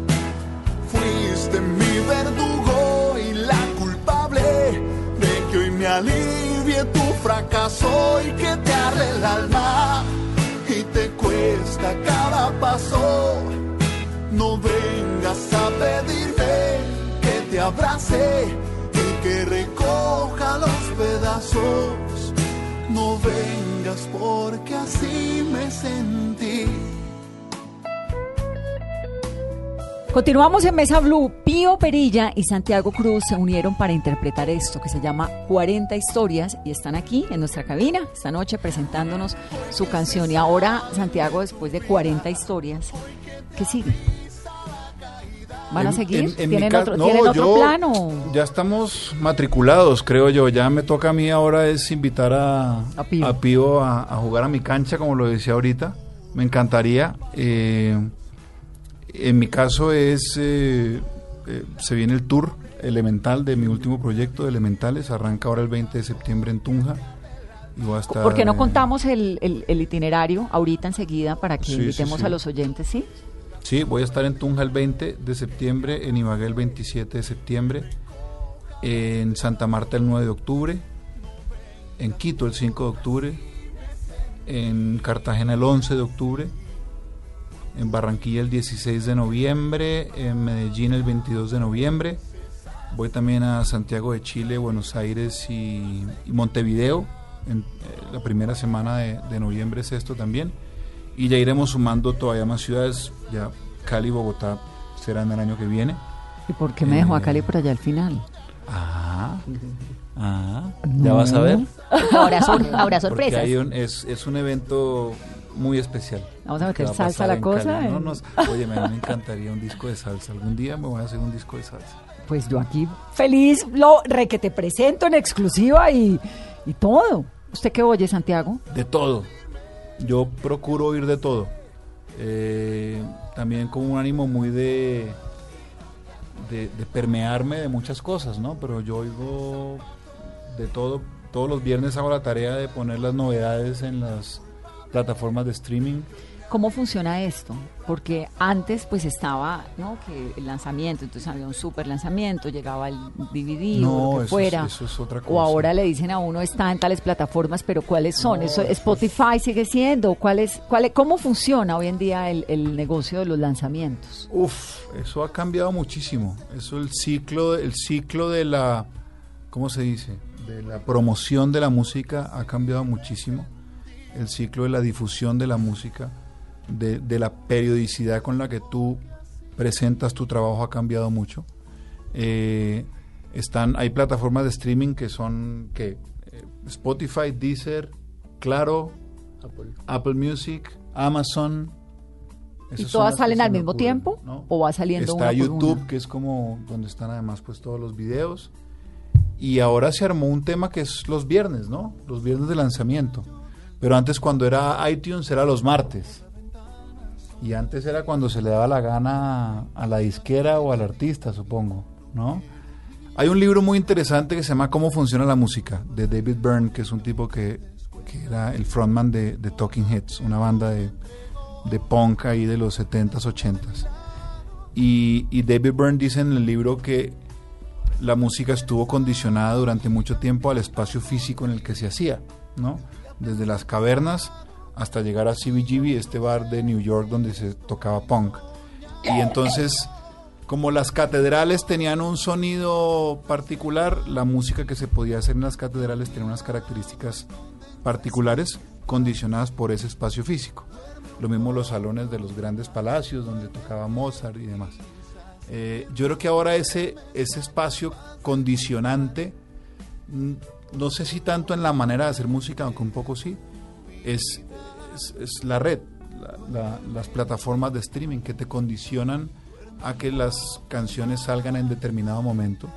Fuiste mi verdugo y la culpable de que hoy me alivie tu fracaso y que te arde el alma cuesta cada paso. No vengas a pedirme que te abrace y que recoja los pedazos. No vengas porque así me sentí. Continuamos en Mesa Blue. Pío Perilla y Santiago Cruz se unieron para interpretar esto que se llama 40 historias y están aquí en nuestra cabina esta noche presentándonos su canción. Y ahora, Santiago, después de 40 historias, ¿qué sigue? ¿Van a seguir? en- ¿Tienen, otro, no, ¿tienen otro yo- plano? Ya estamos matriculados, creo yo. Ya me toca a mí ahora es invitar a, A Pío. a, Pío a, a jugar a mi cancha, como lo decía ahorita. Me encantaría. Eh, en mi caso es, eh, eh, se viene el tour elemental de mi último proyecto de Elementales. Arranca ahora el 20 de septiembre en Tunja. Estar, ¿Por qué no contamos el, el- el itinerario ahorita enseguida para que Sí, sí, invitemos sí. a los oyentes, sí? Sí, voy a estar en Tunja el 20 de septiembre, en Ibagué el 27 de septiembre, en Santa Marta el 9 de octubre, en Quito el 5 de octubre, en Cartagena el 11 de octubre, en Barranquilla el 16 de noviembre, en Medellín el 22 de noviembre. Voy también a Santiago de Chile, Buenos Aires y, y Montevideo. En, eh, la primera semana de, de noviembre es esto también. Y ya iremos sumando todavía más ciudades. Ya Cali y Bogotá serán el año que viene. ¿Y por qué me dejó a Eh, Cali por allá al final? Ah, ah, ya vas a ver. Ahora, sor- ahora Porque sorpresas. hay un- es, es un evento muy especial. Vamos a meter va salsa a la cosa. No, no, oye, me, me encantaría un disco de salsa. Algún día me voy a hacer un disco de salsa. Pues yo aquí feliz, lo re que te presento en exclusiva y, y todo. ¿Usted qué oye, Santiago? De todo. Yo procuro oír de todo. Eh, también con un ánimo muy de, de, de permearme de muchas cosas, ¿no? Pero yo oigo de todo. Todos los viernes hago la tarea de poner las novedades en las plataformas de streaming. ¿Cómo funciona esto? Porque antes pues estaba, ¿no? Que el lanzamiento, entonces había un super lanzamiento, llegaba el DVD No, o lo que eso es- fuera. eso es otra O cosa. ahora le dicen a uno está en tales plataformas, pero ¿cuáles son? No, eso, eso es- Spotify sigue siendo. ¿Cuál es, cuál es- ¿Cómo funciona hoy en día el, el negocio de los lanzamientos? Uf, eso ha cambiado muchísimo. Eso el ciclo, el ciclo de la, ¿cómo se dice? De la promoción de la música ha cambiado muchísimo. El ciclo de la difusión de la música, de, de la periodicidad con la que tú presentas tu trabajo ha cambiado mucho. Eh, están, hay plataformas de streaming que son que eh, Spotify, Deezer, Claro, Apple, Music, Amazon. ¿Y todas salen al mismo ocurren, tiempo? ¿no? ¿O va saliendo Está una por YouTube, una? que es como donde están además pues todos los videos. Y ahora se armó un tema que es los viernes, ¿no? Los viernes de lanzamiento. Pero antes cuando era iTunes era los martes. Y antes era cuando se le daba la gana a la disquera o al artista, supongo, ¿no? Hay un libro muy interesante que se llama Cómo funciona la música, de David Byrne, que es un tipo que, que era el frontman de, Talking Heads, una banda de, de punk ahí de los 70s, 80s. Y, y David Byrne dice en el libro que la música estuvo condicionada durante mucho tiempo al espacio físico en el que se hacía, ¿no? Desde las cavernas hasta llegar a CBGB, este bar de New York donde se tocaba punk. Y entonces, como las catedrales tenían un sonido particular, la música que se podía hacer en las catedrales tenía unas características particulares condicionadas por ese espacio físico. Lo mismo los salones de los grandes palacios donde tocaba Mozart y demás. Eh, yo creo que ahora ese, ese espacio condicionante, mm, no sé si tanto en la manera de hacer música, aunque un poco sí, es, es, es la red, la- la- las plataformas de streaming que te condicionan a que las canciones salgan en determinado momento.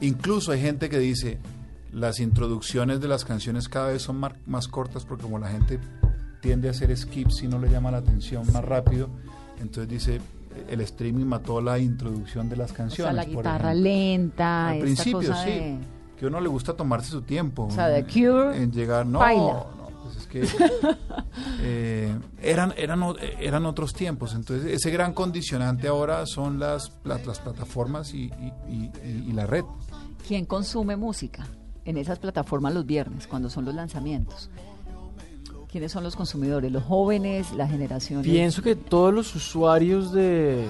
Incluso hay gente que dice, las introducciones de las canciones cada vez son mar- más cortas porque como la gente tiende a hacer skips y no le llama la atención más rápido, entonces dice, el streaming mató la introducción de las O canciones. sea, la guitarra lenta, Al esta principio cosa sí, que a uno le gusta tomarse su tiempo. O sea, The en- Cure, En llegar, no, baila. no, pues es que [laughs] eh, eran, eran, eran otros tiempos. Entonces, ese gran condicionante ahora son las, las plataformas y, y- y- y- y la red. ¿Quién consume música en esas plataformas los viernes, cuando son los lanzamientos? ¿Quiénes son los consumidores? ¿Los jóvenes, la generación? Pienso que todos los usuarios de,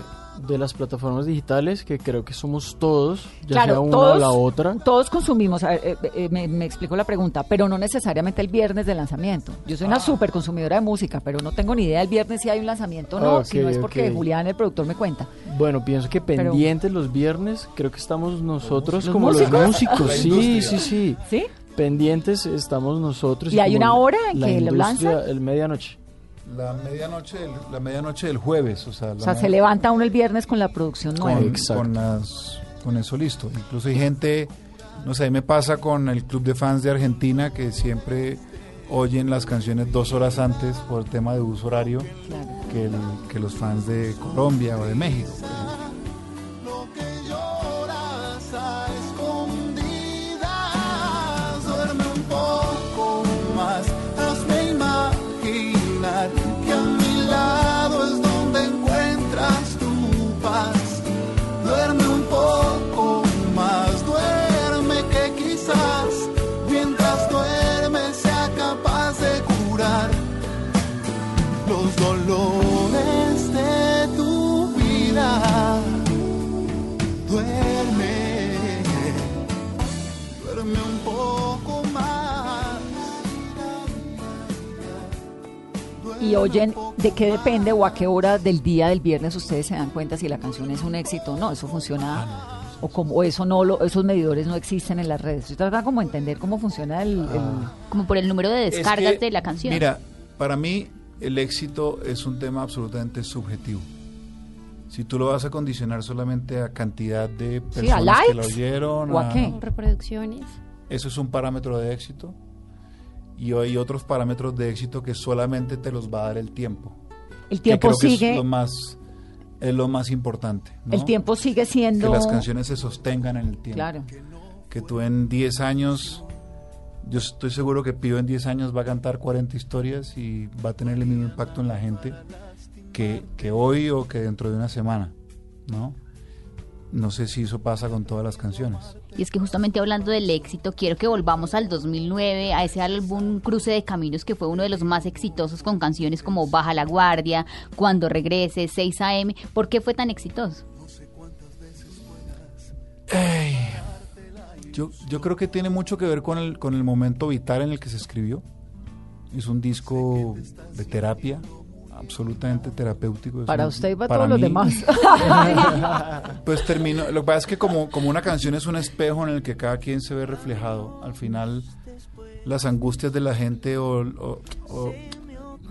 de las plataformas digitales, que creo que somos todos, ya sea una o la otra. Todos consumimos, a ver, eh, eh, me, me explico la pregunta, pero no necesariamente el viernes de lanzamiento. Yo soy una súper consumidora de música, pero no tengo ni idea el viernes si hay un lanzamiento o no, si no es porque. Julián, el productor, me cuenta. Bueno, pienso que Pero- pendientes los viernes, creo que estamos nosotros ¿Los como músicos? los músicos. Sí, sí, sí. ¿Sí? Pendientes estamos nosotros. ¿Y hay como una hora en la que lo lanzan? El medianoche. La medianoche del, la medianoche del jueves, o sea, la O sea, se levanta uno el viernes con la producción nueva. con, Exacto. con las- con eso listo. Incluso hay gente, no sé, a mí me pasa con el club de fans de Argentina que siempre oyen las canciones dos horas antes por el tema de uso horario Claro. que, el- que los fans de Colombia o de México. Y oyen de qué depende o a qué hora del día del viernes ustedes se dan cuenta si la canción es un éxito o no. Eso funciona o como o eso no lo, esos medidores no existen en las redes. Estoy tratando como de entender cómo funciona el, el- Como por el número de Es descargas que, de la canción. Mira, para mí el éxito es un tema absolutamente subjetivo. Si tú lo vas a condicionar solamente a cantidad de Sí, a personas que lo likes, oyeron, ¿o a qué? Reproducciones. eso es un parámetro de éxito. Y hay otros parámetros de éxito que solamente te los va a dar el tiempo. El que tiempo creo que sigue- es lo más es lo más importante. ¿no? El tiempo sigue siendo... que las canciones se sostengan en el tiempo. Claro. Que tú en 10 años, yo estoy seguro que Pío en 10 años va a cantar 40 historias y va a tener el mismo impacto en la gente que, que hoy o que dentro de una semana, ¿no? No sé si eso pasa con todas las canciones. Y es que justamente hablando del éxito, quiero que volvamos al 2009, a ese álbum Cruce de Caminos que fue uno de los más exitosos con canciones como Baja la Guardia, Cuando Regrese, 6 AM. ¿Por qué fue tan exitoso? Yo, yo creo que tiene mucho que ver con el, con el momento vital en el que se escribió. Es un disco de terapia, absolutamente terapéutico. Para usted y para, para todos los demás. [laughs] Pues termino, lo que pasa es que como, como una canción es un espejo en el que cada quien se ve reflejado, al final las angustias de la gente o, o- o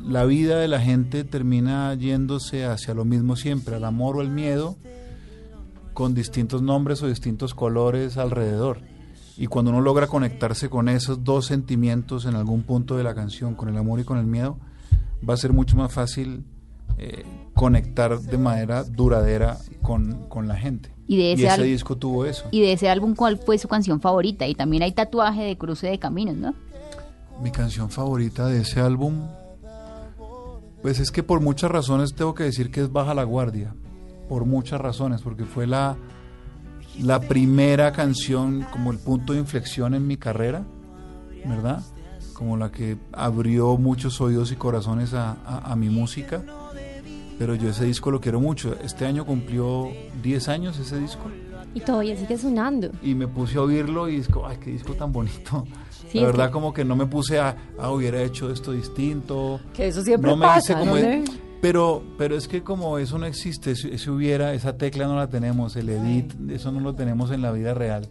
la vida de la gente termina yéndose hacia lo mismo siempre, al amor o al miedo, con distintos nombres o distintos colores alrededor. Y cuando uno logra conectarse con esos dos sentimientos en algún punto de la canción, con el amor y con el miedo, va a ser mucho más fácil eh, conectar de manera duradera con, con la gente. Y de ese ese al- disco tuvo eso. Y de ese álbum, ¿cuál fue su canción favorita? Y también hay tatuaje de Cruce de Caminos, ¿no? Mi canción favorita de ese álbum, pues es que por muchas razones tengo que decir que es Baja la Guardia. Por muchas razones, porque fue la, la primera canción, como el punto de inflexión en mi carrera, ¿verdad? Como la que abrió muchos oídos y corazones a, a- a mi música. Pero yo ese disco lo quiero mucho. Este año cumplió 10 años ese disco. Y todavía sigue sonando. Y me puse a oírlo y es como, ay, qué disco tan bonito. Sí, la verdad, que- como que no me puse a, ah, hubiera hecho esto distinto. Que eso siempre no me pasa, hice como ¿no? es- pero, pero es que como eso no existe, ese hubiera, esa tecla no la tenemos, el edit, eso no lo tenemos en la vida real.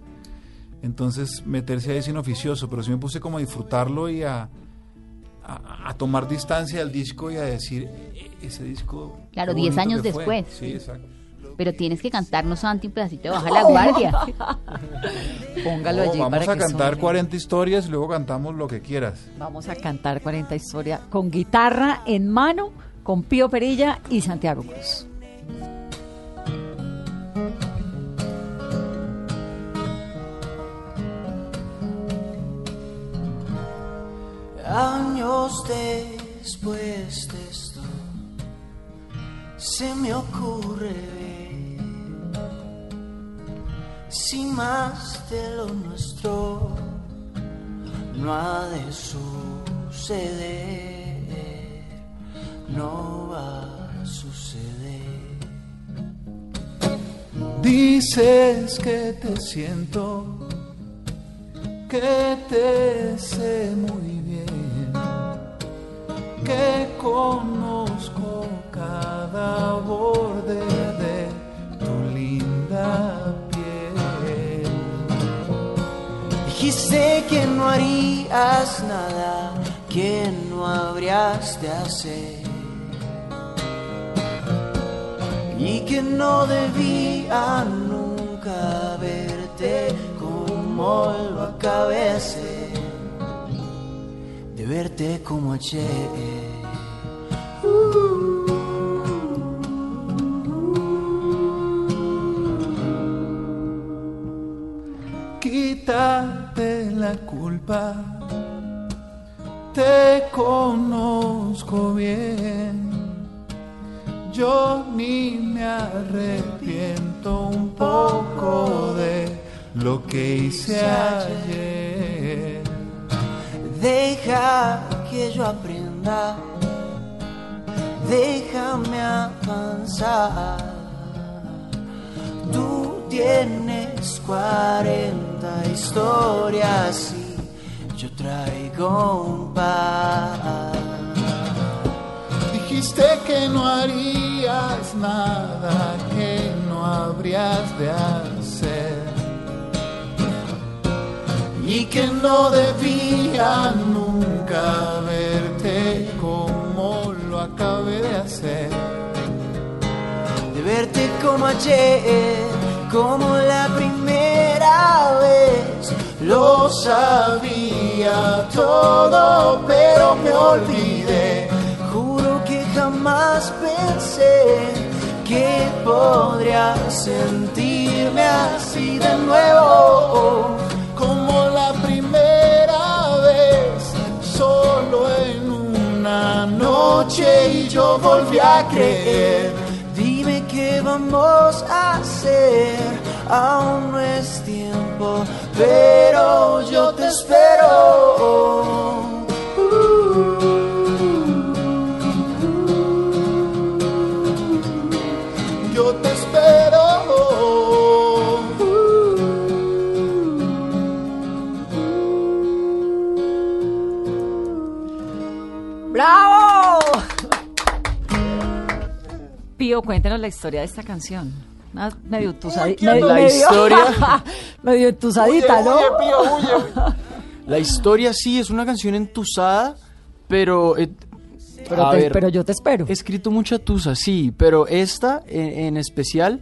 Entonces, meterse ahí es inoficioso, pero sí me puse como a disfrutarlo y a, a, a tomar distancia del disco y a decir, "E- ese disco... Claro, qué 10 bonito años que fue". después. Sí, exacto. Pero tienes que cantarnos, Santi, un pedacito de Baja la Guardia. [laughs] Póngalo No, allí vamos para a que cantar suene. 40 historias y luego cantamos lo que quieras. Vamos a cantar 40 historias con guitarra en mano, con Pío Perilla y Santiago Cruz. Años después de esto, se me ocurre ver si más de lo nuestro no ha de suceder, no va a suceder. Dices que te siento, que te sé muy que conozco cada borde de tu linda piel. Dijiste que no harías nada, que no habrías de hacer. Y que no debía nunca verte como lo acabé de. De verte como ayer. Quítate la culpa, te conozco bien. Yo ni me arrepiento un poco de lo que hice ayer. Deja que yo aprenda, déjame avanzar. Tú tienes 40 historias y yo traigo un par. Dijiste que no harías nada, que no habrías de hacer. Y que no debía nunca verte como acabé de hacer. De verte como ayer, como la primera vez. Lo sabía todo, pero me olvidé. Juro que jamás pensé que podría sentirme así de nuevo. Noche y yo volví a creer. Dime qué vamos a hacer, aún no es tiempo, pero yo te espero. Pío, cuéntenos la historia de esta canción. Una medio [laughs] tusadita. qué La historia. medio entusadita, ¿no? [laughs] La historia sí es una canción entusada, pero... eh, Pero, a te- ver, pero yo te espero. He escrito mucha tusa, sí, pero esta en, en especial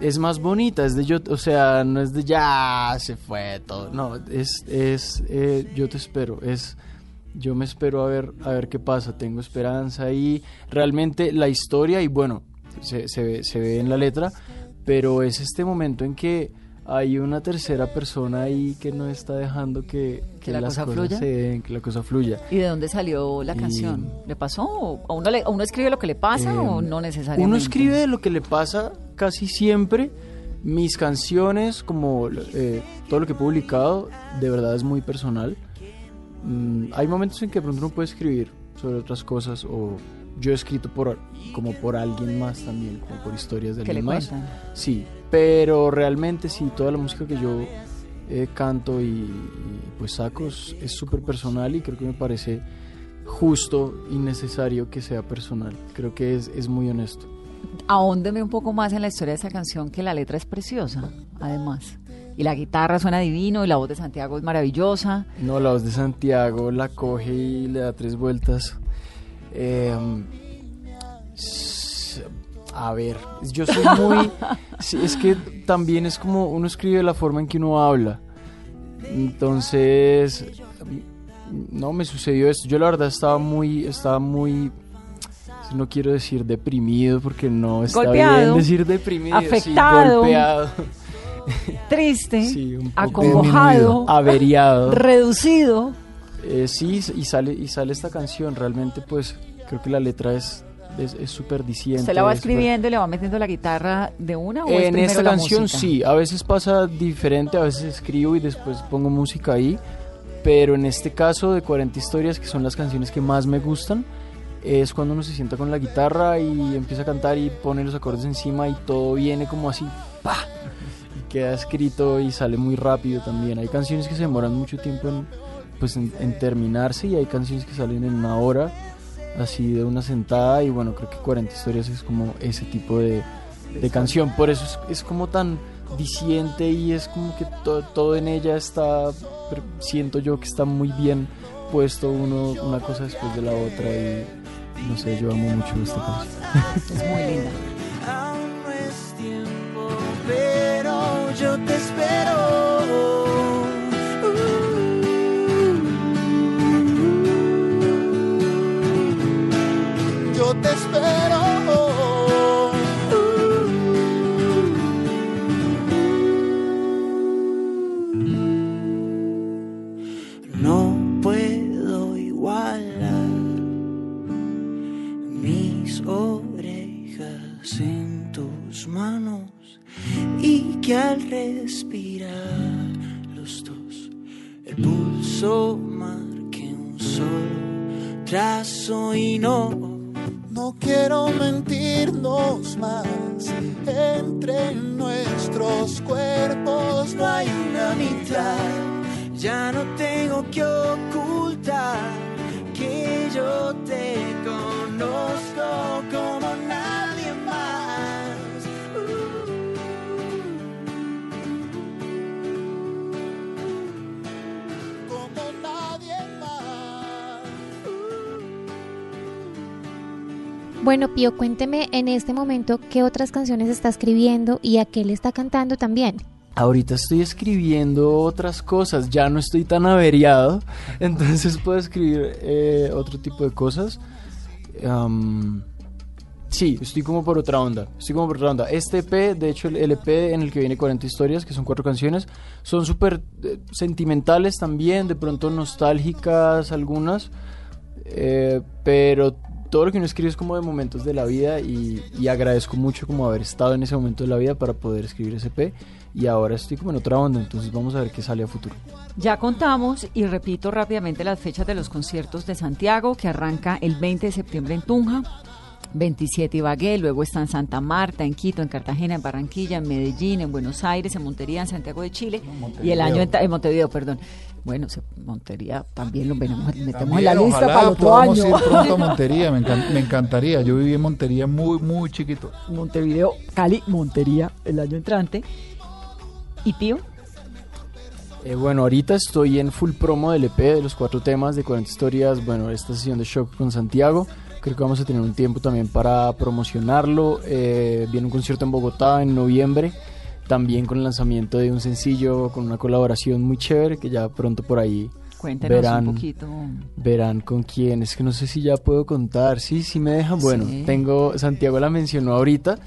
es más bonita, es de yo, o sea, no es de ya se fue todo, no, es, es eh, yo te espero, es yo me espero a ver, a ver qué pasa, tengo esperanza y realmente la historia y bueno, se, se ve, se ve en la letra, pero es este momento en que hay una tercera persona ahí que no está dejando que, ¿Que la las cosa cosas fluya? se den, que la cosa fluya. ¿Y de dónde salió la Y- canción? ¿Le pasó? ¿O a uno, le- uno escribe lo que le pasa Eh, o no necesariamente? Uno escribe lo que le pasa casi siempre. Mis canciones, como eh, todo lo que he publicado, de verdad es muy personal. Mm, hay momentos en que de pronto uno puede escribir sobre otras cosas o yo he escrito por como por alguien más también, como por historias de alguien más. cuentan. Sí, pero realmente sí, toda la música que yo eh, canto y, y, pues saco es súper personal y creo que me parece justo y necesario que sea personal. Creo que es, es muy honesto. Ahóndeme un poco más en la historia de esta canción, que la letra es preciosa, además. Y la guitarra suena divino y la voz de Santiago es maravillosa. No, la voz de Santiago la coge y le da tres vueltas. Eh, s- a ver, yo soy muy... [laughs] sí, es que también es como uno escribe la forma en que uno habla. Entonces, no me sucedió esto. Yo la verdad estaba muy, estaba muy, no quiero decir deprimido porque no está Golpeado, bien decir deprimido, sí, afectado, golpeado, Triste, Sí, acongojado, averiado. reducido. Eh, sí, y sale, y sale esta canción. Realmente, pues, creo que la letra es es súper diciente. ¿Usted la va escribiendo y le va metiendo la guitarra de una o es En esta la canción música? sí, a veces pasa diferente, a veces escribo y después pongo música ahí, pero en este caso de 40 historias, que son las canciones que más me gustan, es cuando uno se sienta con la guitarra y empieza a cantar y pone los acordes encima y todo viene como así, ¡pa! Y queda escrito y sale muy rápido también. Hay canciones que se demoran mucho tiempo en, pues, en, en terminarse y hay canciones que salen en una hora, así de una sentada y bueno, creo que 40 historias es como ese tipo de, de canción. Por eso es, es como tan diciente y es como que to- todo en ella está, siento yo que está muy bien puesto uno una cosa después de la otra y no sé, yo amo mucho esta canción. [laughs] Es muy linda. Aún no es tiempo, pero yo te espero. Manos y que al respirar los dos el pulso marque un solo trazo y no No quiero mentirnos más. Entre nuestros cuerpos no hay una mitad. Ya no tengo que ocultar que yo te Bueno, Pío, cuénteme en este momento qué otras canciones está escribiendo y a qué le está cantando también. Ahorita estoy escribiendo otras cosas, ya no estoy tan averiado, [laughs] entonces puedo escribir eh, otro tipo de cosas. Sí, estoy como por otra onda, estoy como por otra onda. Este EP, de hecho el LP en el que viene 40 historias, que son cuatro canciones, son súper eh, sentimentales también, de pronto nostálgicas algunas, eh, pero todo lo que uno escribe es como de momentos de la vida y, agradezco mucho como haber estado en ese momento de la vida para poder escribir ese EP y ahora estoy como en otra onda, entonces vamos a ver qué sale a futuro. Ya contamos y repito rápidamente las fechas de los conciertos de Santiago, que arranca el 20 de septiembre en Tunja, 27 Ibagué, luego está en Santa Marta, en Quito, en Cartagena, en Barranquilla, en Medellín, en Buenos Aires, en Montería, en Santiago de Chile y el año en, en Montevideo, perdón. Bueno, se- Montería también lo metemos, metemos en la lista ojalá para el otro año. ir pronto a [laughs] Montería, me, encan- me encantaría. Yo viví en Montería muy, muy chiquito. Montevideo, Cali, Montería el año entrante. ¿Y Pío? Eh, bueno, ahorita estoy en full promo del EP de los cuatro temas de 40 historias. Bueno, esta sesión de shock con Santiago. Creo que vamos a tener un tiempo también para promocionarlo. Eh, viene un concierto en Bogotá en noviembre. También con el lanzamiento de un sencillo con una colaboración muy chévere que ya pronto por ahí Cuéntenos verán, un poquito. verán con quién. Es que no sé si ya puedo contar. Sí, sí me dejan. Bueno, Sí. tengo, Santiago la mencionó ahorita.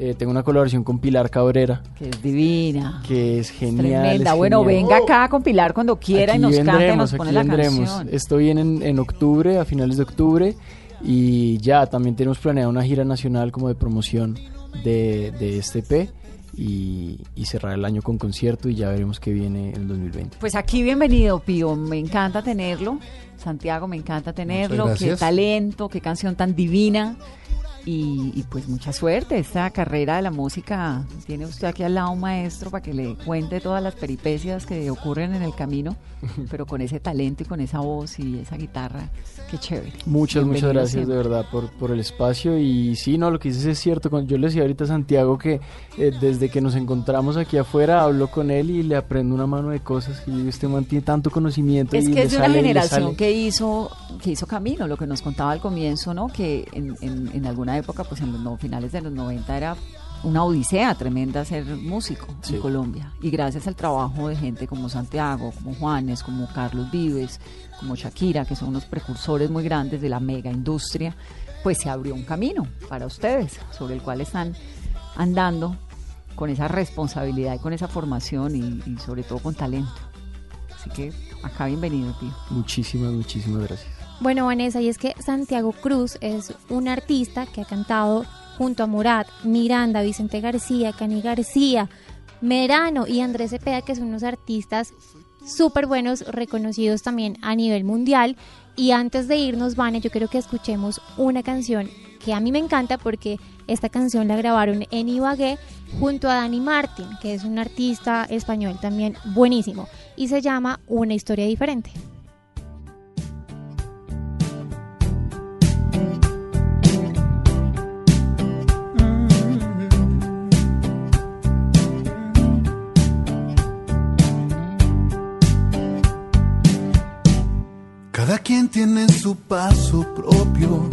Eh, tengo una colaboración con Pilar Cabrera. Que es divina. Que es genial. Tremenda. es bueno, venga acá a compilar cuando quiera y nos vendremos, nos pone la vendremos. canción. Esto viene en, en octubre, a finales de octubre. Y ya, también tenemos planeada una gira nacional como de promoción de, de este EP. Y, y cerrar el año con concierto y ya veremos qué viene en el 2020. Pues aquí bienvenido, Pío. Me encanta tenerlo. Santiago, me encanta tenerlo. Qué talento, qué canción tan divina. Y, y pues mucha suerte. Esta carrera de la música tiene usted aquí al lado un maestro para que le cuente todas las peripecias que ocurren en el camino, [laughs] pero con ese talento y con esa voz y esa guitarra. Qué chévere. Muchas, muchas gracias siempre. de verdad por, por el espacio. Y sí, no, lo que dices es cierto. Yo le decía ahorita a Santiago que eh, desde que nos encontramos aquí afuera hablo con él y le aprendo una mano de cosas. Y este man tiene tanto conocimiento. Es y que es de una generación que hizo que hizo camino, lo que nos contaba al comienzo, ¿no? Que en, en- en alguna época, pues en los no- finales de los 90 era una odisea tremenda ser músico Sí. en Colombia. Y gracias al trabajo de gente como Santiago, como Juanes, como Carlos Vives, como Shakira, que son unos precursores muy grandes de la mega industria, pues se abrió un camino para ustedes, sobre el cual están andando con esa responsabilidad y con esa formación y, y sobre todo con talento. Así que acá bienvenido, tío. Muchísimas, muchísimas gracias. Bueno, Vanessa, y es que Santiago Cruz es un artista que ha cantado junto a Murat, Miranda, Vicente García, Cani García, Merano y Andrés Cepeda, que son unos artistas súper buenos, reconocidos también a nivel mundial. Y antes de irnos, Vane, yo quiero que escuchemos una canción que a mí me encanta porque esta canción la grabaron en Ibagué junto a Dani Martin, que es un artista español también buenísimo, y se llama Una historia diferente. Tiene su paso propio.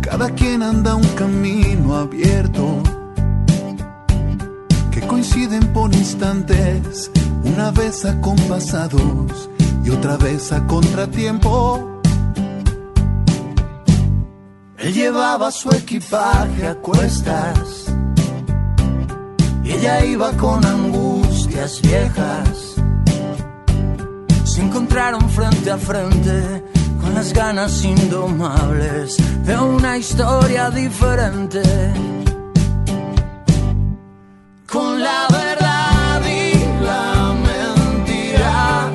Cada quien anda un camino abierto. Que coinciden por instantes, una vez acompasados y otra vez a contratiempo. Él llevaba su equipaje a cuestas y ella iba con angustias viejas. Se encontraron frente a frente con las ganas indomables de una historia diferente. Con la verdad y la mentira,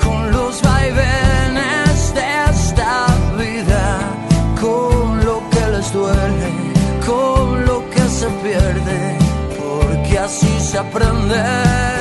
con los vaivenes de esta vida, con lo que les duele, con lo que se pierde, porque así se aprende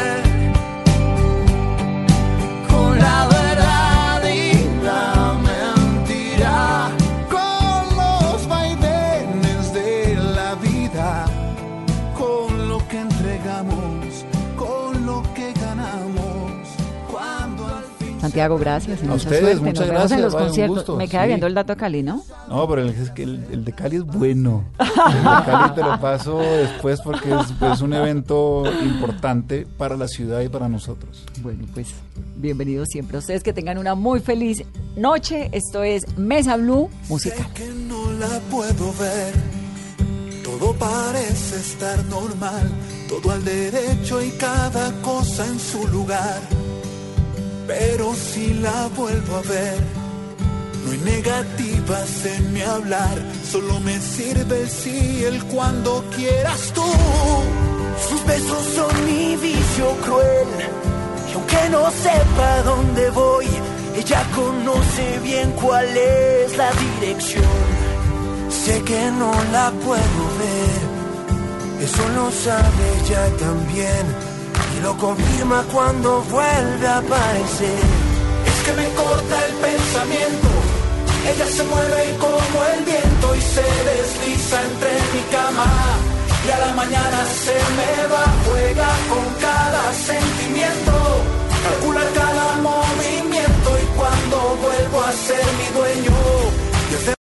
Santiago, gracias. A mucha ustedes, suerte. muchas Nos vemos en gracias, los vaya, un conciertos. gusto, Me queda sí. viendo el dato Cali, ¿no? No, pero el, es que el, el de Cali es bueno. El de Cali te lo paso después porque es, es un evento importante para la ciudad y para nosotros. Bueno, pues bienvenidos siempre a ustedes. Que tengan una muy feliz noche. Esto es Mesa Blue, música. que no la puedo ver. Todo parece estar normal, todo al derecho y cada cosa en su lugar. Pero si la vuelvo a ver, no hay negativas en mi hablar, solo me sirve el sí, el cuando quieras tú. Sus besos son mi vicio cruel. Y aunque no sepa dónde voy, ella conoce bien cuál es la dirección. Sé que no la puedo ver, eso lo sabe ella también. Y lo confirma cuando vuelve a aparecer. Es que me corta el pensamiento. Ella se mueve como el viento y se desliza entre mi cama. Y a la mañana se me va, juega con cada sentimiento. Calcula cada movimiento y cuando vuelvo a ser mi dueño